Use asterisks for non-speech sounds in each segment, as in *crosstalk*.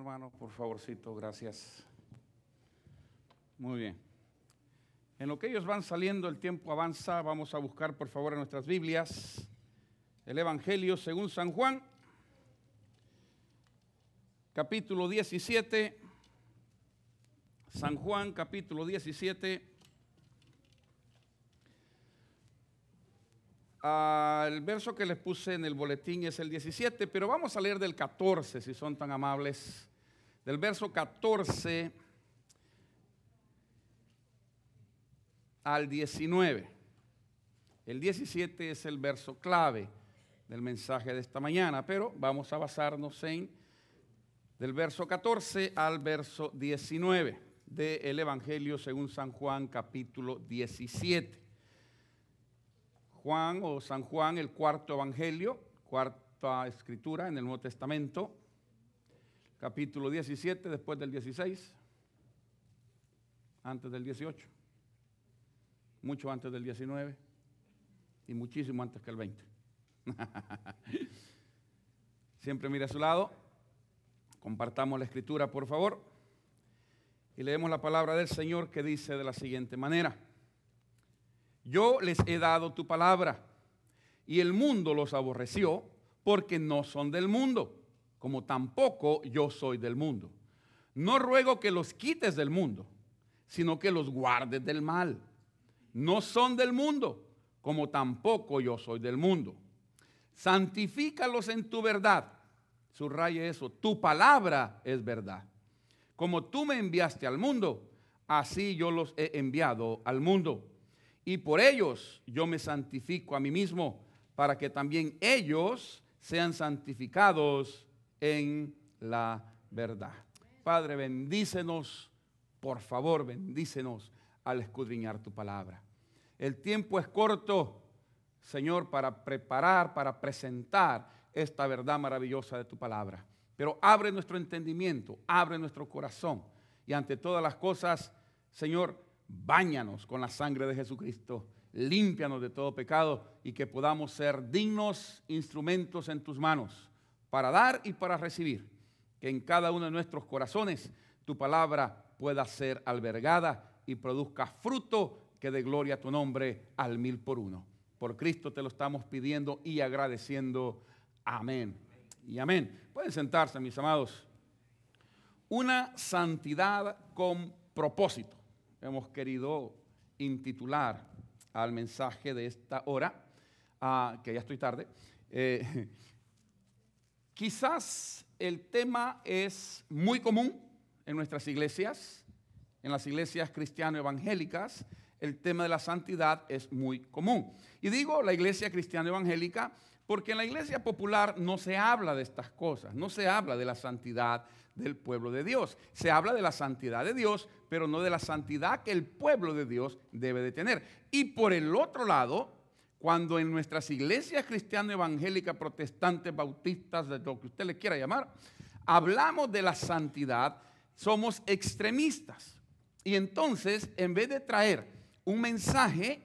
hermano, por favorcito, gracias. Muy bien. En lo que ellos van saliendo, el tiempo avanza, vamos a buscar por favor en nuestras Biblias el Evangelio según San Juan, capítulo 17. San Juan, capítulo 17. El verso que les puse en el boletín es el 17, pero vamos a leer del 14, si son tan amables. Del verso 14 al 19. El 17 es el verso clave del mensaje de esta mañana, pero vamos a basarnos en del verso 14 al verso 19 del Evangelio según San Juan capítulo 17. Juan o San Juan, el cuarto Evangelio, cuarta escritura en el Nuevo Testamento, capítulo 17, después del 16, antes del 18, mucho antes del 19 y muchísimo antes que el 20. *laughs* Siempre mire a su lado, compartamos la escritura por favor y leemos la palabra del Señor que dice de la siguiente manera. Yo les he dado tu palabra y el mundo los aborreció porque no son del mundo como tampoco yo soy del mundo. No ruego que los quites del mundo, sino que los guardes del mal. No son del mundo, como tampoco yo soy del mundo. Santifícalos en tu verdad. Subraye eso, tu palabra es verdad. Como tú me enviaste al mundo, así yo los he enviado al mundo. Y por ellos yo me santifico a mí mismo, para que también ellos sean santificados en la verdad. Padre, bendícenos, por favor, bendícenos al escudriñar tu palabra. El tiempo es corto, Señor, para preparar, para presentar esta verdad maravillosa de tu palabra. Pero abre nuestro entendimiento, abre nuestro corazón y ante todas las cosas, Señor, báñanos con la sangre de Jesucristo, límpianos de todo pecado y que podamos ser dignos instrumentos en tus manos para dar y para recibir. Que en cada uno de nuestros corazones tu palabra pueda ser albergada y produzca fruto que dé gloria a tu nombre al mil por uno. Por Cristo te lo estamos pidiendo y agradeciendo. Amén. Y amén. Pueden sentarse, mis amados. Una santidad con propósito. Hemos querido intitular al mensaje de esta hora, ah, que ya estoy tarde. Eh, *laughs* Quizás el tema es muy común en nuestras iglesias, en las iglesias cristiano-evangélicas, el tema de la santidad es muy común. Y digo la iglesia cristiano-evangélica porque en la iglesia popular no se habla de estas cosas, no se habla de la santidad del pueblo de Dios. Se habla de la santidad de Dios, pero no de la santidad que el pueblo de Dios debe de tener. Y por el otro lado, cuando en nuestras iglesias cristianas, evangélicas, protestantes, bautistas, de lo que usted le quiera llamar, hablamos de la santidad, somos extremistas. Y entonces, en vez de traer un mensaje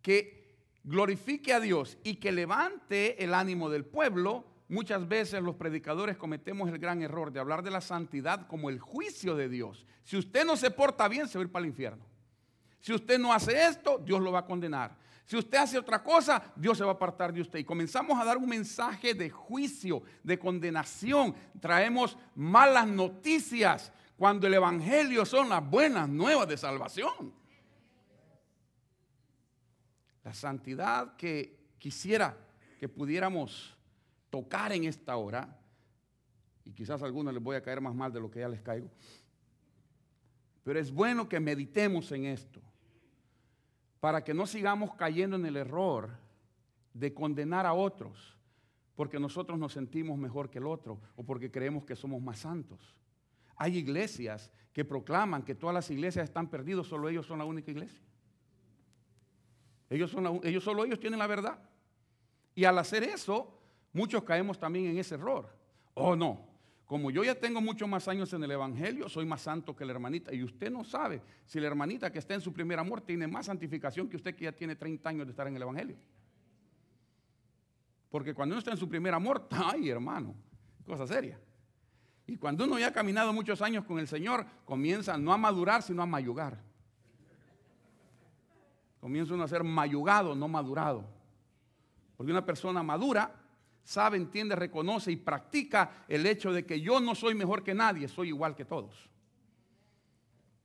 que glorifique a Dios y que levante el ánimo del pueblo, muchas veces los predicadores cometemos el gran error de hablar de la santidad como el juicio de Dios. Si usted no se porta bien, se va a ir para el infierno. Si usted no hace esto, Dios lo va a condenar. Si usted hace otra cosa, Dios se va a apartar de usted. Y comenzamos a dar un mensaje de juicio, de condenación. Traemos malas noticias cuando el Evangelio son las buenas nuevas de salvación. La santidad que quisiera que pudiéramos tocar en esta hora, y quizás a algunos les voy a caer más mal de lo que ya les caigo, pero es bueno que meditemos en esto para que no sigamos cayendo en el error de condenar a otros porque nosotros nos sentimos mejor que el otro o porque creemos que somos más santos. Hay iglesias que proclaman que todas las iglesias están perdidas, solo ellos son la única iglesia. Ellos, son ellos solo ellos tienen la verdad. Y al hacer eso, muchos caemos también en ese error. Oh, no, como yo ya tengo muchos más años en el Evangelio, soy más santo que la hermanita. Y usted no sabe si la hermanita que está en su primer amor tiene más santificación que usted que ya tiene 30 años de estar en el Evangelio. Porque cuando uno está en su primer amor, *laughs* ay hermano, cosa seria. Y cuando uno ya ha caminado muchos años con el Señor, comienza no a madurar, sino a mayugar. Comienza uno a ser mayugado, no madurado. Porque una persona madura sabe, entiende, reconoce y practica el hecho de que yo no soy mejor que nadie, soy igual que todos.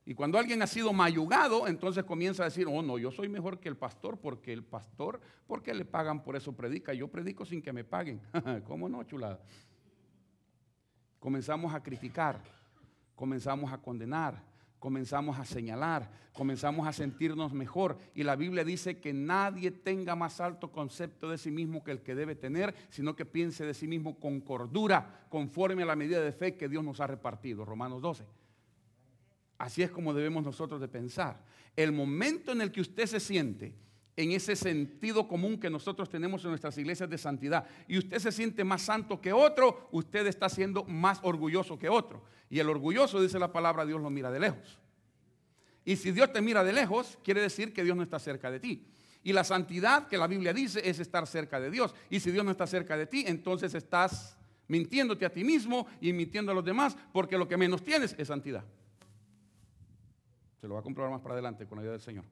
Y cuando alguien ha sido mayugado, entonces comienza a decir, oh no, yo soy mejor que el pastor, porque el pastor, porque le pagan por eso predica? Yo predico sin que me paguen. *laughs* ¿Cómo no, chulada? Comenzamos a criticar, comenzamos a condenar, comenzamos a señalar, comenzamos a sentirnos mejor. Y la Biblia dice que nadie tenga más alto concepto de sí mismo que el que debe tener, sino que piense de sí mismo con cordura, conforme a la medida de fe que Dios nos ha repartido. Romanos 12. Así es como debemos nosotros de pensar. El momento en el que usted se siente en ese sentido común que nosotros tenemos en nuestras iglesias de santidad y usted se siente más santo que otro, usted está siendo más orgulloso que otro. Y el orgulloso, dice la palabra, Dios lo mira de lejos. Y si Dios te mira de lejos, quiere decir que Dios no está cerca de ti. Y la santidad que la Biblia dice es estar cerca de Dios. Y si Dios no está cerca de ti, entonces estás mintiéndote a ti mismo y mintiendo a los demás, porque lo que menos tienes es santidad. Se lo va a comprobar más para adelante con la ayuda del Señor.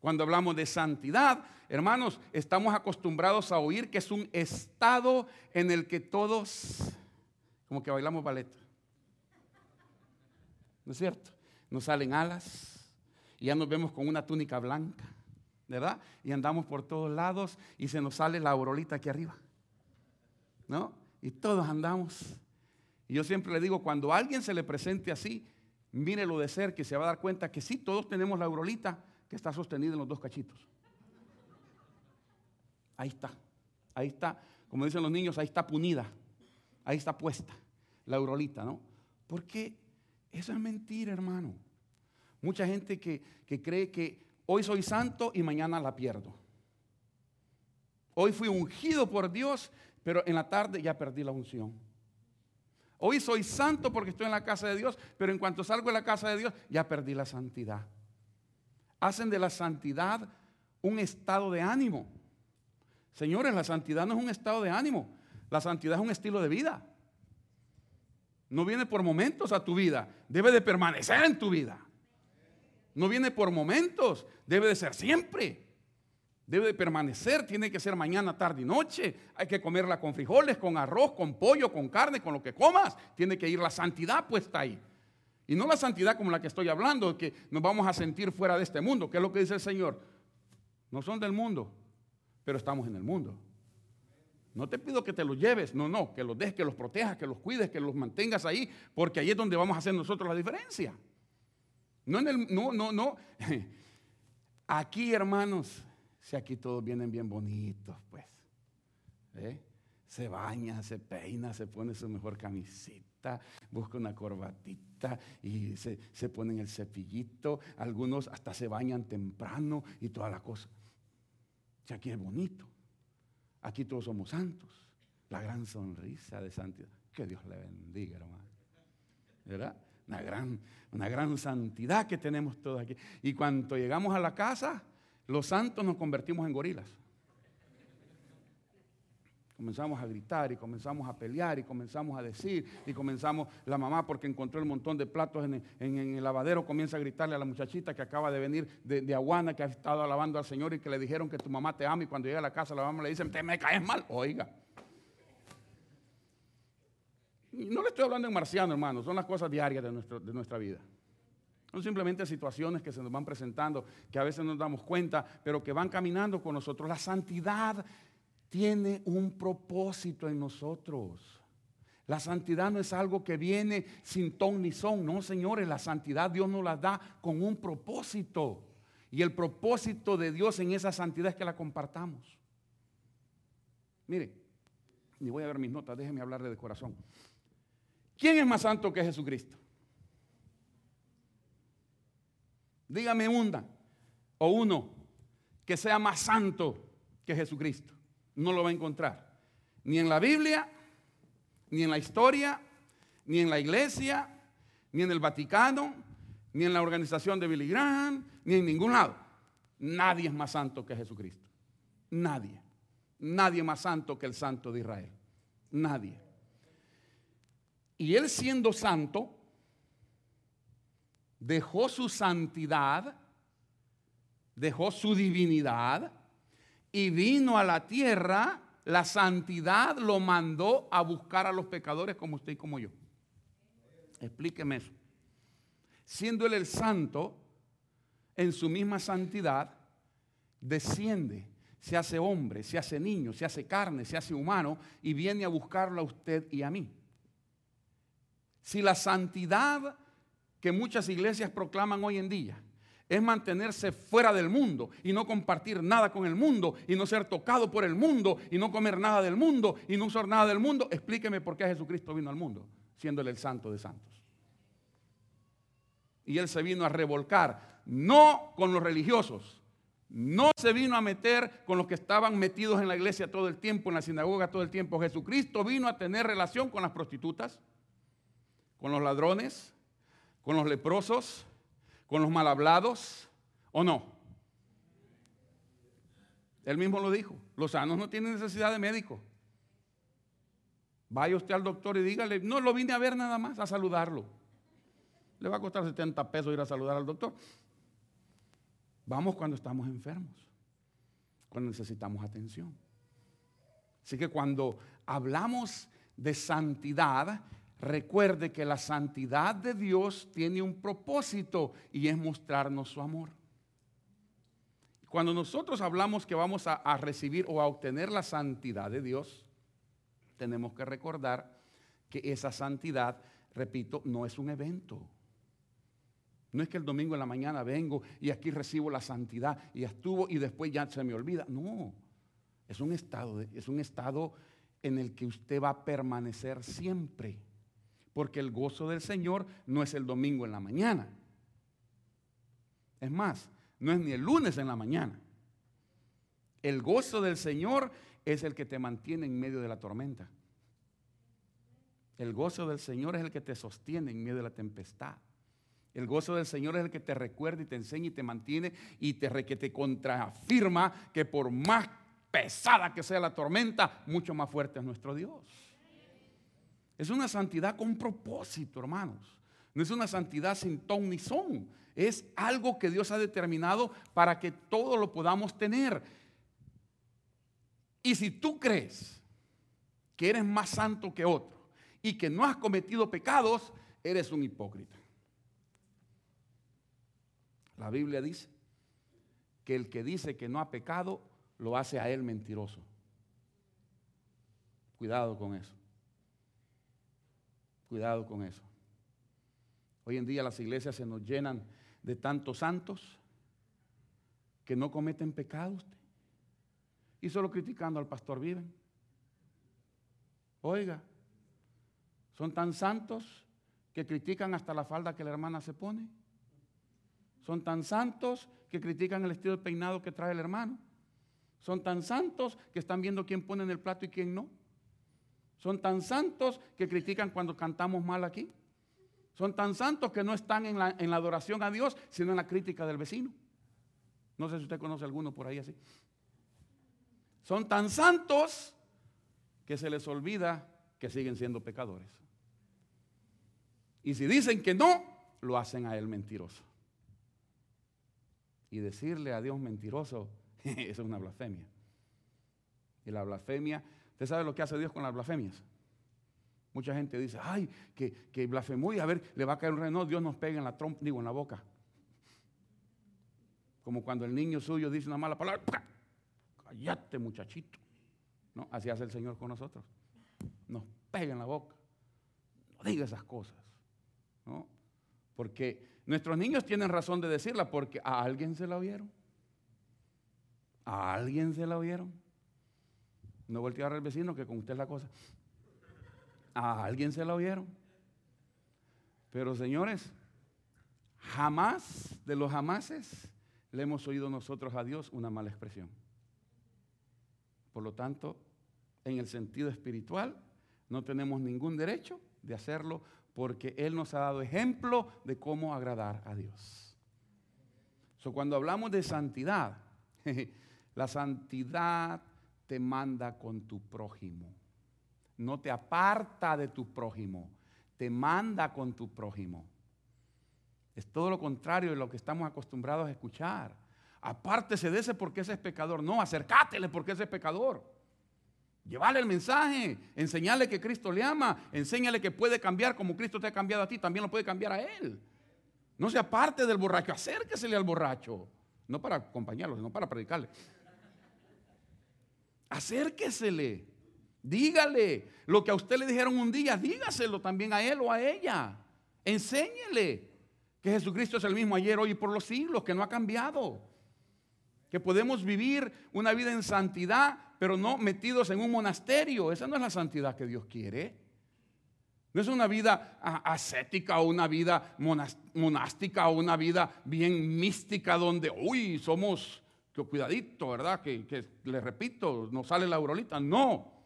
Cuando hablamos de santidad, hermanos, estamos acostumbrados a oír que es un estado en el que todos, como que bailamos ballet. ¿No es cierto? Nos salen alas y ya nos vemos con una túnica blanca, ¿verdad? Y andamos por todos lados y se nos sale la aurolita aquí arriba. ¿No? Y todos andamos. Y yo siempre le digo, cuando alguien se le presente así, mírelo de cerca que se va a dar cuenta que sí, todos tenemos la aurolita, que está sostenida en los dos cachitos. Ahí está, ahí está, como dicen los niños, ahí está punida, ahí está puesta la aurolita, ¿no? Porque eso es mentira, hermano. Mucha gente que, que cree que hoy soy santo y mañana la pierdo. Hoy fui ungido por Dios, pero en la tarde ya perdí la unción. Hoy soy santo porque estoy en la casa de Dios, pero en cuanto salgo de la casa de Dios ya perdí la santidad hacen de la santidad un estado de ánimo. Señores, la santidad no es un estado de ánimo, la santidad es un estilo de vida. No viene por momentos a tu vida, debe de permanecer en tu vida. No viene por momentos, debe de ser siempre. Debe de permanecer, tiene que ser mañana, tarde y noche. Hay que comerla con frijoles, con arroz, con pollo, con carne, con lo que comas. Tiene que ir la santidad puesta ahí. Y no la santidad como la que estoy hablando, que nos vamos a sentir fuera de este mundo, que es lo que dice el Señor. No son del mundo, pero estamos en el mundo. No te pido que te los lleves, no, no, que los dejes, que los protejas, que los cuides, que los mantengas ahí, porque ahí es donde vamos a hacer nosotros la diferencia. No en el, no, no, no. *laughs* Aquí, hermanos, si aquí todos vienen bien bonitos, pues. ¿eh? Se baña, se peina, se pone su mejor camisita busca una corbatita y se, se ponen el cepillito. Algunos hasta se bañan temprano y toda la cosa. Si aquí es bonito. Aquí todos somos santos. La gran sonrisa de santidad. Que Dios le bendiga, hermano. ¿Verdad? Una gran, una gran santidad que tenemos todos aquí. Y cuando llegamos a la casa, los santos nos convertimos en gorilas comenzamos a gritar y comenzamos a pelear y comenzamos a decir y comenzamos la mamá porque encontró el montón de platos en el, lavadero comienza a gritarle a la muchachita que acaba de venir de, Aguana que ha estado alabando al Señor y que le dijeron que tu mamá te ama y cuando llega a la casa la mamá le dice te me caes mal oiga. No le estoy hablando en marciano hermano son las cosas diarias de, nuestro, de nuestra vida. Son simplemente situaciones que se nos van presentando, que a veces no nos damos cuenta, pero que van caminando con nosotros. La santidad tiene un propósito en nosotros. La santidad no es algo que viene sin ton ni son. No, señores, la santidad Dios nos la da con un propósito. Y el propósito de Dios en esa santidad es que la compartamos. Mire, ni voy a ver mis notas, déjeme hablarle de corazón. ¿Quién es más santo que Jesucristo? Dígame una o uno que sea más santo que Jesucristo no lo va a encontrar. Ni en la Biblia, ni en la historia, ni en la iglesia, ni en el Vaticano, ni en la organización de Billy Graham, ni en ningún lado. Nadie es más santo que Jesucristo. Nadie. Nadie más santo que el santo de Israel. Nadie. Y él siendo santo, dejó su santidad, dejó su divinidad y vino a la tierra. La santidad lo mandó a buscar a los pecadores como usted y como yo. Explíqueme eso. Siendo él el santo, en su misma santidad, desciende, se hace hombre, se hace niño, se hace carne, se hace humano y viene a buscarlo a usted y a mí. Si la santidad que muchas iglesias proclaman hoy en día es mantenerse fuera del mundo y no compartir nada con el mundo y no ser tocado por el mundo y no comer nada del mundo y no usar nada del mundo, explíqueme por qué Jesucristo vino al mundo, siendo el santo de santos. Y él se vino a revolcar, no con los religiosos, no se vino a meter con los que estaban metidos en la iglesia todo el tiempo, en la sinagoga todo el tiempo. Jesucristo vino a tener relación con las prostitutas, con los ladrones, con los leprosos, con los mal hablados, ¿o no? Él mismo lo dijo, los sanos no tienen necesidad de médico. Vaya usted al doctor y dígale, no, lo vine a ver nada más, a saludarlo. Le va a costar 70 pesos ir a saludar al doctor. Vamos cuando estamos enfermos, cuando necesitamos atención. Así que cuando hablamos de santidad, Recuerde que la santidad de Dios tiene un propósito y es mostrarnos su amor. Cuando nosotros hablamos que vamos a, recibir o a obtener la santidad de Dios, tenemos que recordar que esa santidad, repito, no es un evento. No es que el domingo en la mañana vengo y aquí recibo la santidad y estuvo y después ya se me olvida. No, es un estado, es un estado en el que usted va a permanecer siempre porque el gozo del Señor no es el domingo en la mañana. Es más, no es ni el lunes en la mañana. El gozo del Señor es el que te mantiene en medio de la tormenta. El gozo del Señor es el que te sostiene en medio de la tempestad. El gozo del Señor es el que te recuerda y te enseña y te mantiene y te, que te contraafirma que por más pesada que sea la tormenta, mucho más fuerte es nuestro Dios. Es una santidad con propósito, hermanos. No es una santidad sin ton ni son. Es algo que Dios ha determinado para que todo lo podamos tener. Y si tú crees que eres más santo que otro y que no has cometido pecados, eres un hipócrita. La Biblia dice que el que dice que no ha pecado, lo hace a él mentiroso. Cuidado con eso. Cuidado con eso. Hoy en día las iglesias se nos llenan de tantos santos que no cometen pecados y solo criticando al pastor viven. Oiga, son tan santos que critican hasta la falda que la hermana se pone. Son tan santos que critican el estilo de peinado que trae el hermano. Son tan santos que están viendo quién pone en el plato y quién no. Son tan santos que critican cuando cantamos mal aquí. Son tan santos que no están en la, adoración a Dios, sino en la crítica del vecino. No sé si usted conoce alguno por ahí así. Son tan santos que se les olvida que siguen siendo pecadores. Y si dicen que no, lo hacen a él mentiroso. Y decirle a Dios mentiroso, *laughs* es una blasfemia. Y la blasfemia ¿Usted sabe lo que hace Dios con las blasfemias? Mucha gente dice, ay, que, que blasfemó y a ver, le va a caer un reno. Dios nos pega en la trompa, digo, en la boca. Como cuando el niño suyo dice una mala palabra, cállate muchachito. Así hace el Señor con nosotros. Nos pega en la boca. No diga esas cosas. ¿no? Porque nuestros niños tienen razón de decirla porque a alguien se la oyeron. A alguien se la oyeron. No voltear al vecino que con usted es la cosa. A alguien se la oyeron. Pero señores, jamás de los jamases le hemos oído nosotros a Dios una mala expresión. Por lo tanto, en el sentido espiritual, no tenemos ningún derecho de hacerlo porque Él nos ha dado ejemplo de cómo agradar a Dios. So, cuando hablamos de santidad, *laughs* la santidad te manda con tu prójimo. No te aparta de tu prójimo, te manda con tu prójimo. Es todo lo contrario de lo que estamos acostumbrados a escuchar. Apártese de ese porque ese es pecador. No, acércatele porque ese es pecador. Llevarle el mensaje, enseñarle que Cristo le ama, enséñale que puede cambiar como Cristo te ha cambiado a ti, también lo puede cambiar a él. No se aparte del borracho, acérquesele al borracho. No para acompañarlo, sino para predicarle. Acérquesele, dígale lo que a usted le dijeron un día, dígaselo también a él o a ella. Enséñele que Jesucristo es el mismo ayer, hoy y por los siglos, que no ha cambiado. Que podemos vivir una vida en santidad, pero no metidos en un monasterio. Esa no es la santidad que Dios quiere. No es una vida ascética o una vida monástica o una vida bien mística donde, uy, somos, que cuidadito, ¿verdad? Que, que le repito, no sale la aurolita. No.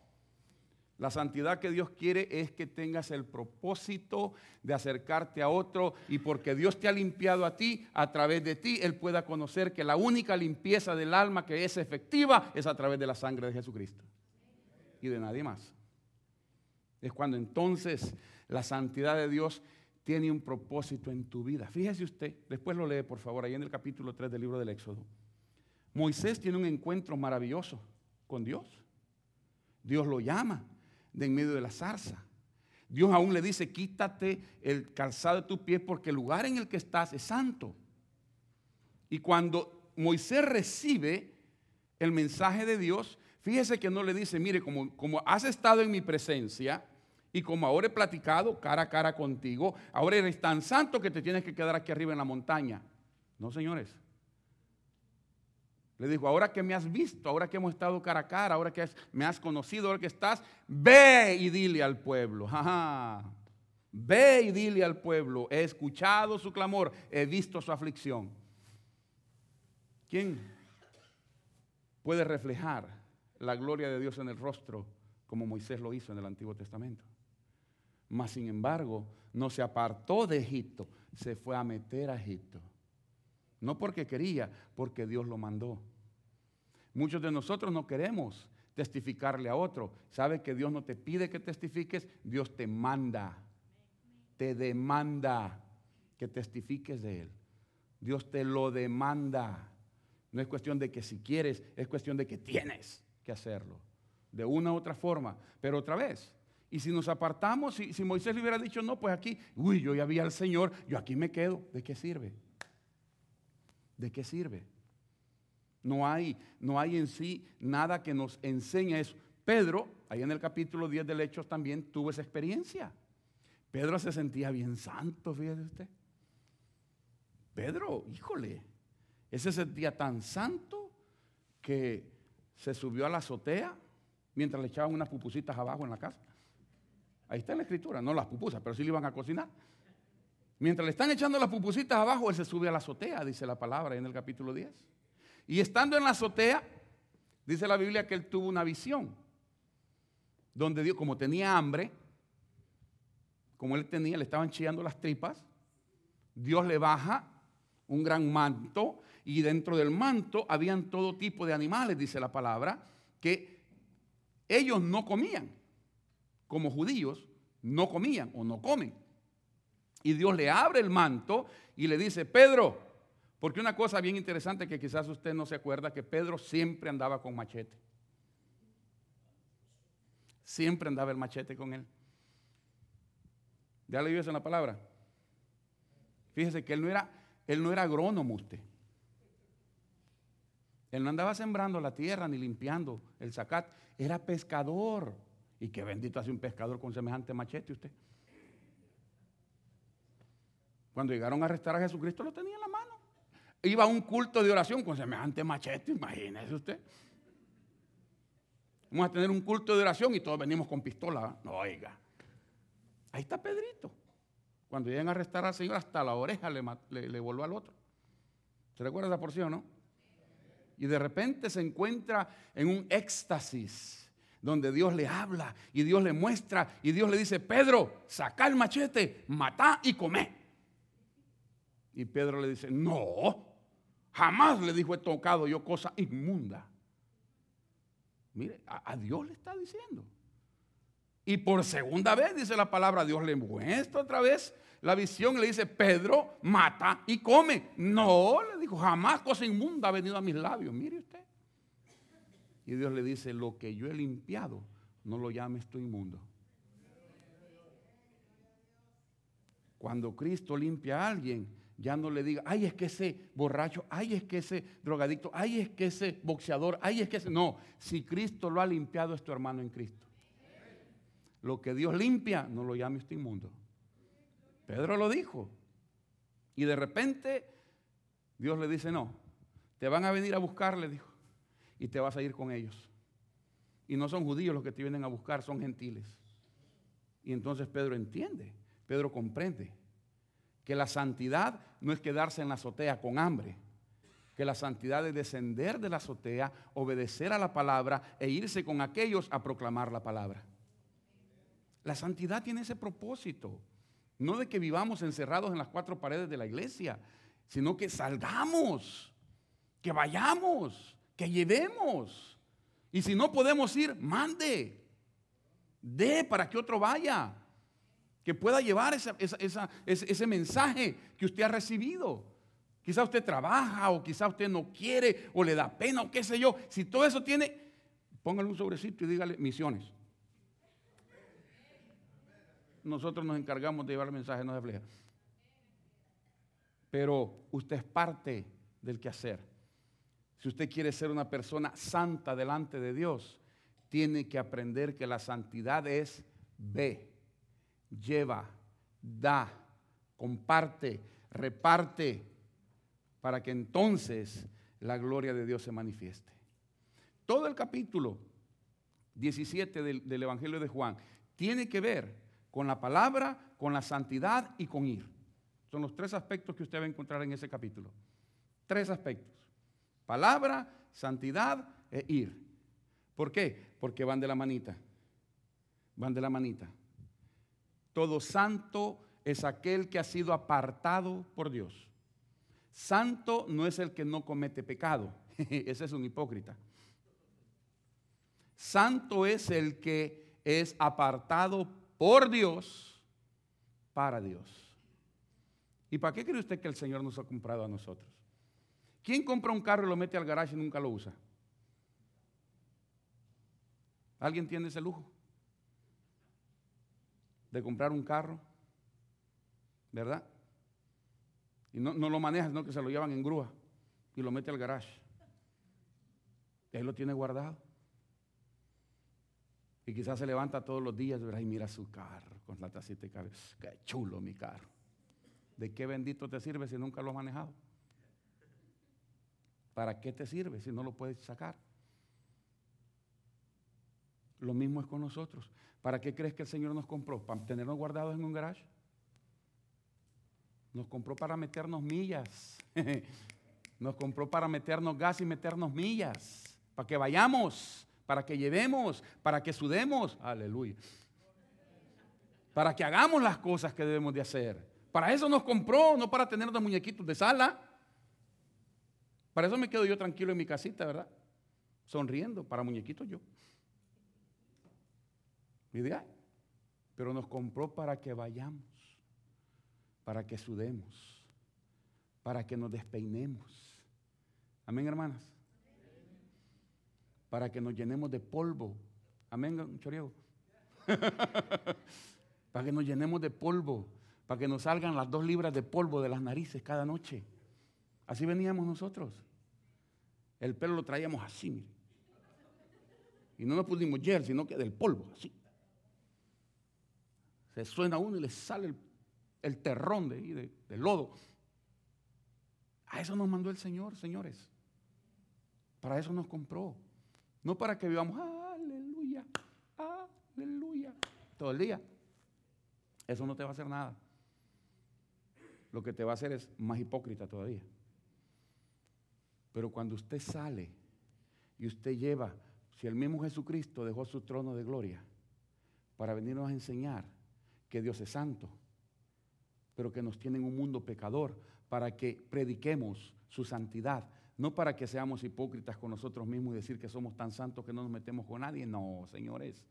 La santidad que Dios quiere es que tengas el propósito de acercarte a otro y porque Dios te ha limpiado a ti, a través de ti, Él pueda conocer que la única limpieza del alma que es efectiva es a través de la sangre de Jesucristo y de nadie más. Es cuando entonces la santidad de Dios tiene un propósito en tu vida. Fíjese usted, después lo lee por favor, ahí en el capítulo 3 del libro del Éxodo. Moisés tiene un encuentro maravilloso con Dios. Dios lo llama de en medio de la zarza. Dios aún le dice, quítate el calzado de tus pies porque el lugar en el que estás es santo. Y cuando Moisés recibe el mensaje de Dios, fíjese que no le dice, mire, como, como has estado en mi presencia y como ahora he platicado cara a cara contigo, ahora eres tan santo que te tienes que quedar aquí arriba en la montaña. No, señores. Le dijo, ahora que me has visto, ahora que hemos estado cara a cara, ahora que me has conocido, ahora que estás, ve y dile al pueblo. Ve y dile al pueblo, he escuchado su clamor, he visto su aflicción. ¿Quién puede reflejar la gloria de Dios en el rostro como Moisés lo hizo en el Antiguo Testamento? Mas, sin embargo, no se apartó de Egipto, se fue a meter a Egipto. No porque quería, porque Dios lo mandó. Muchos de nosotros no queremos testificarle a otro. ¿Sabe que Dios no te pide que testifiques? Dios te manda, te demanda que testifiques de Él. Dios te lo demanda. No es cuestión de que si quieres, es cuestión de que tienes que hacerlo. De una u otra forma. Pero otra vez, y si nos apartamos, si, si, Moisés le hubiera dicho, no, pues aquí, uy, yo ya vi al Señor, yo aquí me quedo, ¿de qué sirve? ¿De qué sirve? No hay, no hay en sí nada que nos enseñe eso. Pedro, ahí en el capítulo 10 del Hechos también tuvo esa experiencia. Pedro se sentía bien santo, fíjese usted. Pedro, híjole, ese se sentía tan santo que se subió a la azotea mientras le echaban unas pupusitas abajo en la casa. Ahí está en la escritura, no las pupusas, pero sí le iban a cocinar. Mientras le están echando las pupusitas abajo, él se sube a la azotea, dice la palabra en el capítulo 10. Y estando en la azotea, dice la Biblia que él tuvo una visión, donde Dios, como tenía hambre, como él tenía, le estaban chillando las tripas, Dios le baja un gran manto y dentro del manto habían todo tipo de animales, dice la palabra, que ellos no comían, como judíos, no comían o no comen. Y Dios le abre el manto y le dice, Pedro, porque una cosa bien interesante que quizás usted no se acuerda, que Pedro siempre andaba con machete. Siempre andaba el machete con él. ¿Ya le eso en la palabra? Fíjese que él no era, él no era agrónomo usted. Él no andaba sembrando la tierra ni limpiando el zacat. Era pescador. Y qué bendito hace un pescador con semejante machete usted. Cuando llegaron a arrestar a Jesucristo lo tenía en la mano iba a un culto de oración con semejante machete, imagínese usted. Vamos a tener un culto de oración y todos venimos con pistola. No, oiga. Ahí está Pedrito. Cuando llegan a arrestar al Señor, hasta la oreja le, voló al otro. ¿Se recuerda esa porción, no? Y de repente se encuentra en un éxtasis donde Dios le habla y Dios le muestra y Dios le dice, Pedro, saca el machete, mata y come. Y Pedro le dice, no, Jamás le dijo he tocado yo cosa inmunda. Mire, a, Dios le está diciendo. Y por segunda vez dice la palabra, Dios le muestra otra vez la visión le dice, Pedro, mata y come. No, le dijo, jamás cosa inmunda ha venido a mis labios. Mire usted. Y Dios le dice, lo que yo he limpiado, no lo llames tú inmundo. Cuando Cristo limpia a alguien, ya no le diga, ay, es que ese borracho, ay, es que ese drogadicto, ay, es que ese boxeador, ay, es que ese... No, si Cristo lo ha limpiado es tu hermano en Cristo. Lo que Dios limpia, no lo llame usted inmundo. Pedro lo dijo. Y de repente Dios le dice, no, te van a venir a buscar, le dijo, y te vas a ir con ellos. Y no son judíos los que te vienen a buscar, son gentiles. Y entonces Pedro entiende, Pedro comprende que la santidad no es quedarse en la azotea con hambre, que la santidad es descender de la azotea, obedecer a la palabra e irse con aquellos a proclamar la palabra. La santidad tiene ese propósito. No de que vivamos encerrados en las cuatro paredes de la iglesia, sino que salgamos, que vayamos, que llevemos. Y si no podemos ir, mande. Dé para que otro vaya. Que pueda llevar ese, mensaje que usted ha recibido. Quizá usted trabaja o quizá usted no quiere o le da pena o qué sé yo. Si todo eso tiene, póngale un sobrecito y dígale misiones nosotros nos encargamos de llevar el mensaje, no de afleja. Pero usted es parte del quehacer. Si usted quiere ser una persona santa delante de Dios, tiene que aprender que la santidad es ve, lleva, da, comparte, reparte, para que entonces la gloria de Dios se manifieste. Todo el capítulo 17 del, del Evangelio de Juan tiene que ver con la palabra, con la santidad y con ir. Son los tres aspectos que usted va a encontrar en ese capítulo. Tres aspectos. Palabra, santidad e ir. ¿Por qué? Porque van de la manita. Van de la manita. Todo santo es aquel que ha sido apartado por Dios. Santo no es el que no comete pecado. *laughs* Ese es un hipócrita. Santo es el que es apartado por Dios, para Dios. ¿Y para qué cree usted que el Señor nos ha comprado a nosotros? ¿Quién compra un carro y lo mete al garaje y nunca lo usa? ¿Alguien tiene ese lujo? De comprar un carro, ¿verdad? Y no, no lo maneja, sino que se lo llevan en grúa y lo mete al garaje. Y ahí lo tiene guardado. Y quizás se levanta todos los días y mira su carro con la tacita de café. Qué chulo mi carro. ¿De qué bendito te sirve si nunca lo has manejado? ¿Para qué te sirve si no lo puedes sacar? Lo mismo es con nosotros. ¿Para qué crees que el Señor nos compró? ¿Para tenernos guardados en un garage? Nos compró para meternos millas. *laughs* nos compró para meternos gas y meternos millas. Para que vayamos para que llevemos, para que sudemos, aleluya. Para que hagamos las cosas que debemos de hacer. Para eso nos compró, no para tener dos muñequitos de sala. Para eso me quedo yo tranquilo en mi casita, ¿verdad? Sonriendo, para muñequitos yo. Pero nos compró para que vayamos, para que sudemos, para que nos despeinemos. Amén, hermanas para que nos llenemos de polvo. Amén, choriego. *laughs* para que nos llenemos de polvo, para que nos salgan las dos libras de polvo de las narices cada noche. Así veníamos nosotros. El pelo lo traíamos así, mire. Y no nos pusimos gel, sino que del polvo, así. Se suena uno y le sale el, terrón de, de lodo. A eso nos mandó el Señor, señores. Para eso nos compró. No para que vivamos, aleluya, aleluya, todo el día. Eso no te va a hacer nada. Lo que te va a hacer es más hipócrita todavía. Pero cuando usted sale y usted lleva, si el mismo Jesucristo dejó su trono de gloria para venirnos a enseñar que Dios es santo, pero que nos tiene en un mundo pecador, para que prediquemos su santidad, no para que seamos hipócritas con nosotros mismos y decir que somos tan santos que no nos metemos con nadie. No, señores.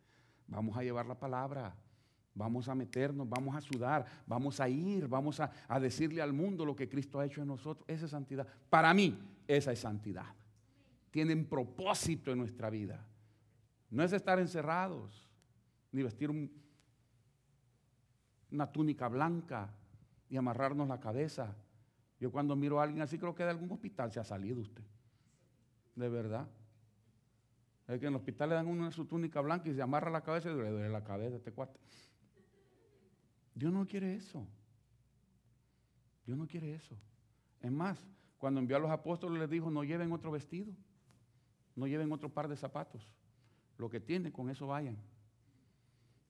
Vamos a llevar la palabra. Vamos a meternos, vamos a sudar, vamos a ir, vamos a, a, decirle al mundo lo que Cristo ha hecho en nosotros. Esa es santidad. Para mí, esa es santidad. Tienen propósito en nuestra vida. No es estar encerrados, ni vestir un, una túnica blanca y amarrarnos la cabeza. Yo cuando miro a alguien así creo que de algún hospital se ha salido usted. De verdad. Es que en el hospital le dan una su túnica blanca y se amarra la cabeza y le duele la cabeza a este cuarto. Dios no quiere eso. Dios no quiere eso. Es más, cuando envió a los apóstoles les dijo, no lleven otro vestido, no lleven otro par de zapatos. Lo que tienen, con eso vayan.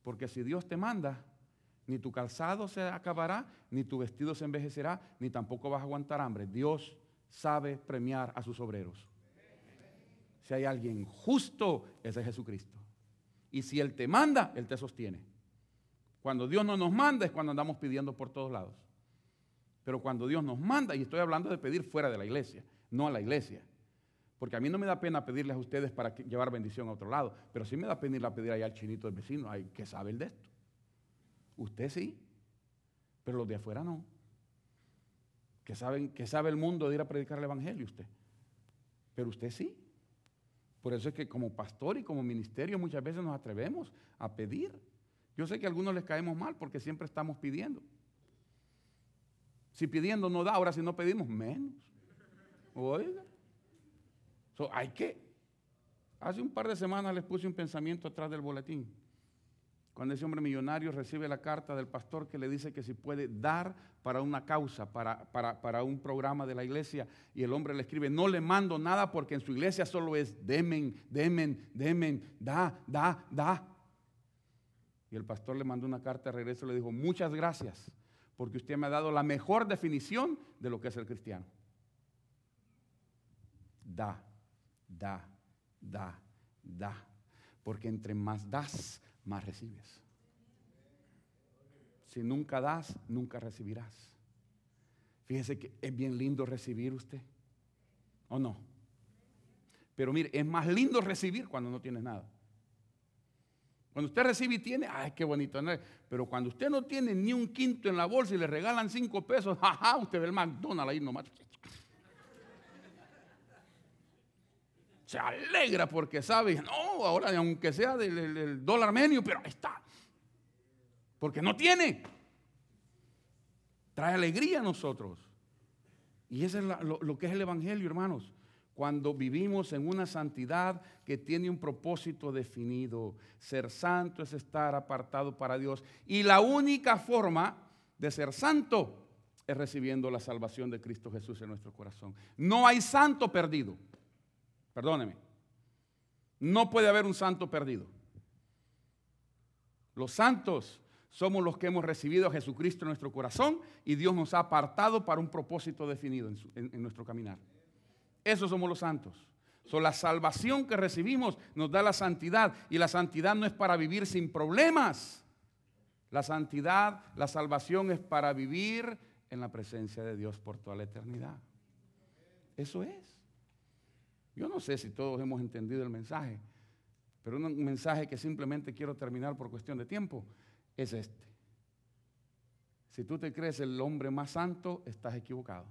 Porque si Dios te manda, ni tu calzado se acabará, ni tu vestido se envejecerá, ni tampoco vas a aguantar hambre. Dios sabe premiar a sus obreros. Si hay alguien justo, ese es Jesucristo. Y si Él te manda, Él te sostiene. Cuando Dios no nos manda es cuando andamos pidiendo por todos lados. Pero cuando Dios nos manda, y estoy hablando de pedir fuera de la iglesia, no a la iglesia. Porque a mí no me da pena pedirles a ustedes para llevar bendición a otro lado, pero sí me da pena ir a pedir allá al chinito del vecino, hay que saber de esto. Usted sí, pero los de afuera no. Que, saben, sabe el mundo de ir a predicar el Evangelio usted. Pero usted sí. Por eso es que como pastor y como ministerio muchas veces nos atrevemos a pedir. Yo sé que a algunos les caemos mal porque siempre estamos pidiendo. Si pidiendo no da, ahora si no pedimos, menos. Oiga. hay que. Hace un par de semanas les puse un pensamiento atrás del boletín. Cuando ese hombre millonario recibe la carta del pastor que le dice que si puede dar para una causa, para, para, para, un programa de la iglesia, y el hombre le escribe, no le mando nada porque en su iglesia solo es demen, demen, demen, da, da, da. Y el pastor le mandó una carta de regreso y le dijo, muchas gracias, porque usted me ha dado la mejor definición de lo que es el cristiano. Da, da, da, da. Porque entre más das, más recibes. Si nunca das, nunca recibirás. Fíjese que es bien lindo recibir usted. ¿O no? Pero mire, es más lindo recibir cuando no tienes nada. Cuando usted recibe y tiene, ay, qué bonito. Pero cuando usted no tiene ni un quinto en la bolsa y le regalan cinco pesos, *laughs* jaja, usted ve el McDonald's ahí nomás. Se alegra porque sabe, no, ahora aunque sea del, dólar medio, pero ahí está. Porque no tiene. Trae alegría a nosotros. Y eso es lo que es el Evangelio, hermanos cuando vivimos en una santidad que tiene un propósito definido. Ser santo es estar apartado para Dios. Y la única forma de ser santo es recibiendo la salvación de Cristo Jesús en nuestro corazón. No hay santo perdido. Perdóneme. No puede haber un santo perdido. Los santos somos los que hemos recibido a Jesucristo en nuestro corazón y Dios nos ha apartado para un propósito definido en, nuestro caminar. Esos somos los santos. So, la salvación que recibimos nos da la santidad y la santidad no es para vivir sin problemas. La santidad, la salvación es para vivir en la presencia de Dios por toda la eternidad. Eso es. Yo no sé si todos hemos entendido el mensaje, pero un mensaje que simplemente quiero terminar por cuestión de tiempo es este. Si tú te crees el hombre más santo, estás equivocado.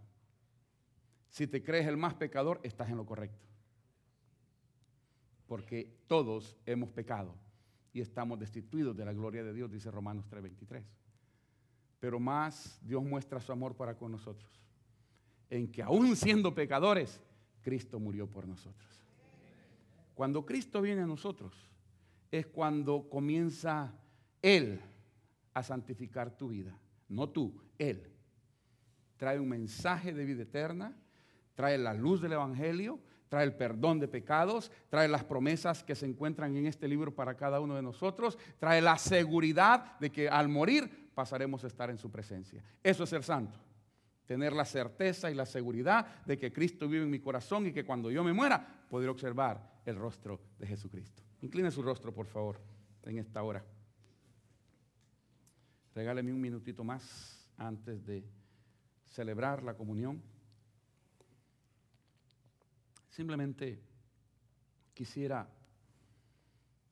Si te crees el más pecador, estás en lo correcto. Porque todos hemos pecado y estamos destituidos de la gloria de Dios, dice Romanos 3:23. Pero más Dios muestra su amor para con nosotros, en que aún siendo pecadores, Cristo murió por nosotros. Cuando Cristo viene a nosotros, es cuando comienza Él a santificar tu vida, no tú, Él. Trae un mensaje de vida eterna, trae la luz del Evangelio, trae el perdón de pecados, trae las promesas que se encuentran en este libro para cada uno de nosotros, trae la seguridad de que al morir pasaremos a estar en su presencia. Eso es ser santo. Tener la certeza y la seguridad de que Cristo vive en mi corazón y que cuando yo me muera podré observar el rostro de Jesucristo. Incline su rostro, por favor, en esta hora. Regáleme un minutito más antes de celebrar la comunión. Simplemente quisiera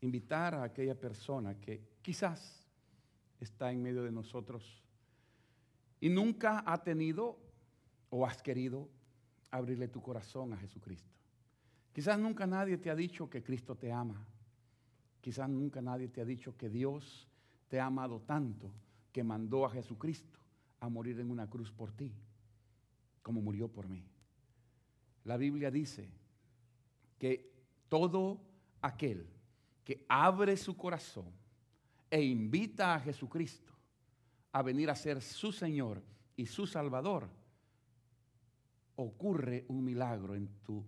invitar a aquella persona que quizás está en medio de nosotros y nunca ha tenido o has querido abrirle tu corazón a Jesucristo. Quizás nunca nadie te ha dicho que Cristo te ama. Quizás nunca nadie te ha dicho que Dios te ha amado tanto que mandó a Jesucristo a morir en una cruz por ti, como murió por mí. La Biblia dice que todo aquel que abre su corazón e invita a Jesucristo a venir a ser su Señor y su Salvador, ocurre un milagro en tu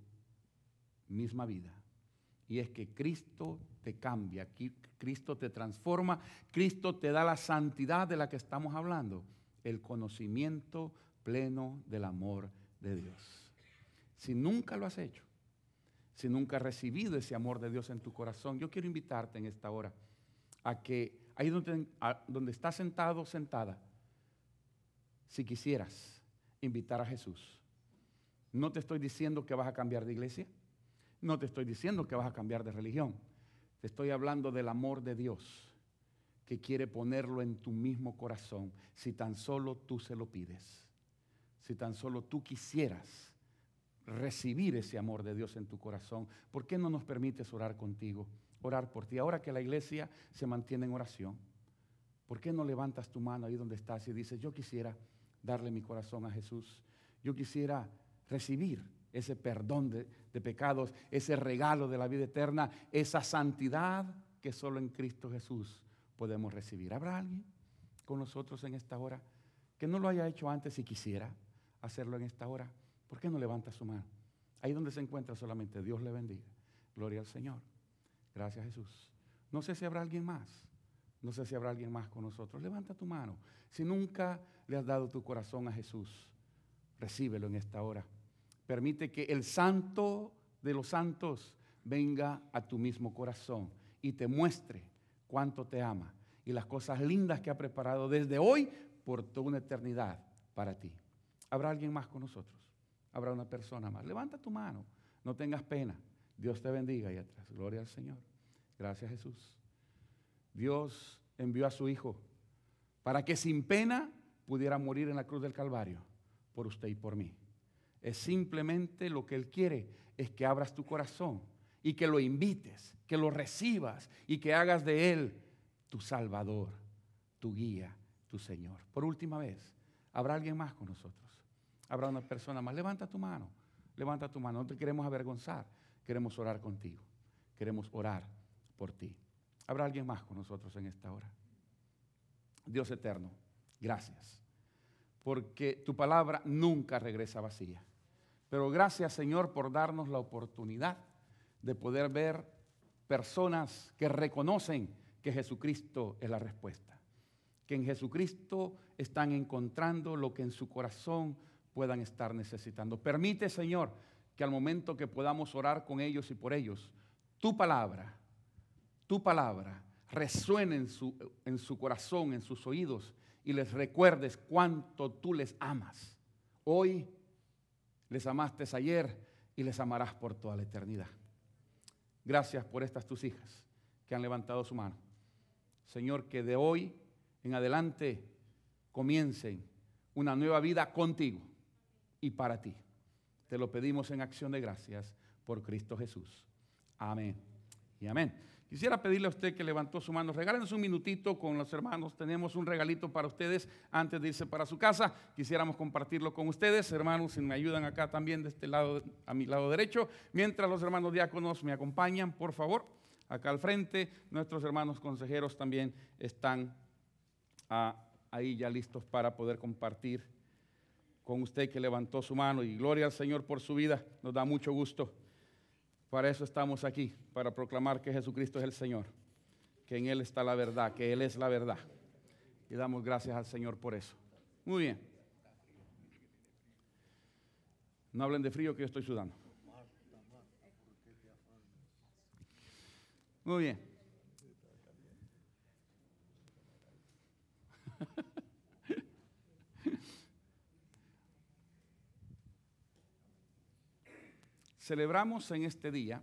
misma vida. Y es que Cristo te cambia, Cristo te transforma, Cristo te da la santidad de la que estamos hablando, el conocimiento pleno del amor de Dios. Si nunca lo has hecho, si nunca has recibido ese amor de Dios en tu corazón, yo quiero invitarte en esta hora a que ahí donde, donde estás sentado, sentada, si quisieras invitar a Jesús. No te estoy diciendo que vas a cambiar de iglesia, no te estoy diciendo que vas a cambiar de religión, te estoy hablando del amor de Dios que quiere ponerlo en tu mismo corazón si tan solo tú se lo pides, si tan solo tú quisieras recibir ese amor de Dios en tu corazón. ¿Por qué no nos permites orar contigo? Orar por ti. Ahora que la iglesia se mantiene en oración, ¿por qué no levantas tu mano ahí donde estás y dices, yo quisiera darle mi corazón a Jesús? Yo quisiera recibir ese perdón de, pecados, ese regalo de la vida eterna, esa santidad que solo en Cristo Jesús podemos recibir. ¿Habrá alguien con nosotros en esta hora que no lo haya hecho antes y quisiera hacerlo en esta hora? ¿Por qué no levanta su mano? Ahí donde se encuentra solamente Dios le bendiga. Gloria al Señor. Gracias Jesús. No sé si habrá alguien más. No sé si habrá alguien más con nosotros. Levanta tu mano. Si nunca le has dado tu corazón a Jesús, recíbelo en esta hora. Permite que el santo de los santos venga a tu mismo corazón y te muestre cuánto te ama y las cosas lindas que ha preparado desde hoy por toda una eternidad para ti. ¿Habrá alguien más con nosotros? Habrá una persona más. Levanta tu mano, no tengas pena. Dios te bendiga y atrás. Gloria al Señor. Gracias Jesús. Dios envió a su Hijo para que sin pena pudiera morir en la cruz del Calvario por usted y por mí. Es simplemente lo que Él quiere, es que abras tu corazón y que lo invites, que lo recibas y que hagas de Él tu Salvador, tu guía, tu Señor. Por última vez, ¿habrá alguien más con nosotros? ¿Habrá una persona más? Levanta tu mano, levanta tu mano, no te queremos avergonzar, queremos orar contigo, queremos orar por ti. ¿Habrá alguien más con nosotros en esta hora? Dios eterno, gracias, porque tu palabra nunca regresa vacía. Pero gracias Señor por darnos la oportunidad de poder ver personas que reconocen que Jesucristo es la respuesta. Que en Jesucristo están encontrando lo que en su corazón puedan estar necesitando. Permite Señor que al momento que podamos orar con ellos y por ellos, tu palabra, tu palabra resuene en su, en su corazón, en sus oídos y les recuerdes cuánto tú les amas. Hoy les amaste ayer y les amarás por toda la eternidad. Gracias por estas tus hijas que han levantado su mano. Señor, que de hoy en adelante comiencen una nueva vida contigo y para ti. Te lo pedimos en acción de gracias por Cristo Jesús. Amén y amén. Quisiera pedirle a usted que levantó su mano, regálenos un minutito con los hermanos. Tenemos un regalito para ustedes antes de irse para su casa. Quisiéramos compartirlo con ustedes, hermanos, si me ayudan acá también de este lado, a mi lado derecho. Mientras los hermanos diáconos me acompañan, por favor, acá al frente. Nuestros hermanos consejeros también están ah, ahí ya listos para poder compartir con usted que levantó su mano. Y gloria al Señor por su vida. Nos da mucho gusto. Para eso estamos aquí, para proclamar que Jesucristo es el Señor, que en Él está la verdad, que Él es la verdad. Y damos gracias al Señor por eso. Muy bien. No hablen de frío que yo estoy sudando. Muy bien. Celebramos en este día